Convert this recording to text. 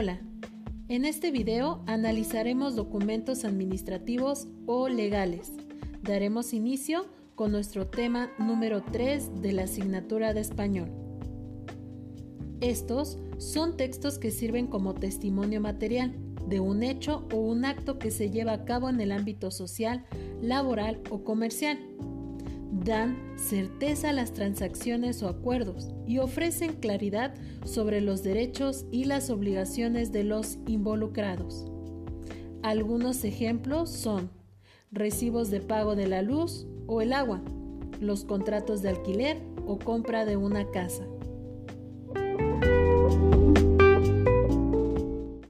Hola, en este video analizaremos documentos administrativos o legales. Daremos inicio con nuestro tema número 3 de la asignatura de español. Estos son textos que sirven como testimonio material de un hecho o un acto que se lleva a cabo en el ámbito social, laboral o comercial dan certeza a las transacciones o acuerdos y ofrecen claridad sobre los derechos y las obligaciones de los involucrados. Algunos ejemplos son recibos de pago de la luz o el agua, los contratos de alquiler o compra de una casa.